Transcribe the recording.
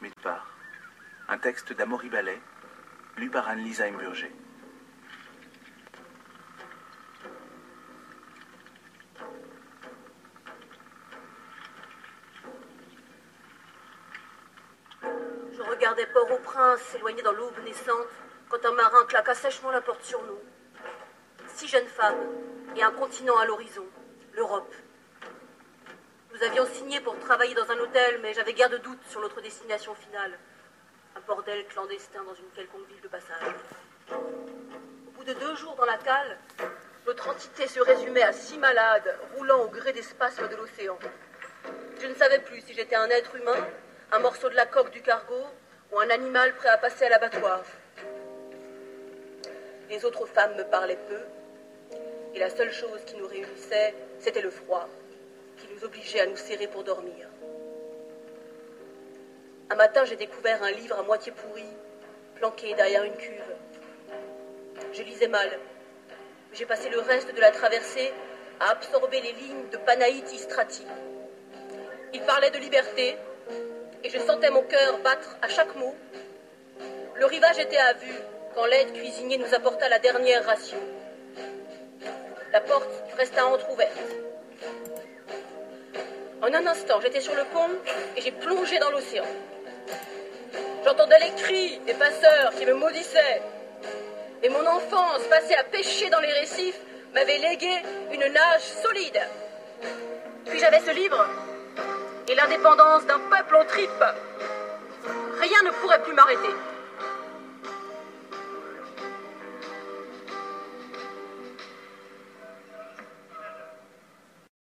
Midbar. Un texte d'Amaury Ballet, lu par Anne-Lisa Imburger. Je regardais Port-au-Prince s'éloigner dans l'aube naissante quand un marin claqua sèchement la porte sur nous. Six jeunes femmes et un continent à l'horizon, l'Europe. Nous avions signé pour travailler dans un hôtel, mais j'avais guère de doute sur notre destination finale. Un bordel clandestin dans une quelconque ville de passage. Au bout de deux jours dans la cale, notre entité se résumait à six malades roulant au gré des spasmes de l'océan. Je ne savais plus si j'étais un être humain, un morceau de la coque du cargo ou un animal prêt à passer à l'abattoir. Les autres femmes me parlaient peu, et la seule chose qui nous réunissait, c'était le froid, qui nous obligeait à nous serrer pour dormir. Un matin, j'ai découvert un livre à moitié pourri, planqué derrière une cuve. Je lisais mal. J'ai passé le reste de la traversée à absorber les lignes de Panaïti Strati. Il parlait de liberté, et je sentais mon cœur battre à chaque mot. Le rivage était à vue quand l'aide cuisinier nous apporta la dernière ration. La porte resta entr'ouverte. En un instant, j'étais sur le pont et j'ai plongé dans l'océan. J'entendais les cris des passeurs qui me maudissaient. Et mon enfance passée à pêcher dans les récifs m'avait légué une nage solide. Puis j'avais ce livre et l'indépendance d'un peuple en tripe. Rien ne pourrait plus m'arrêter.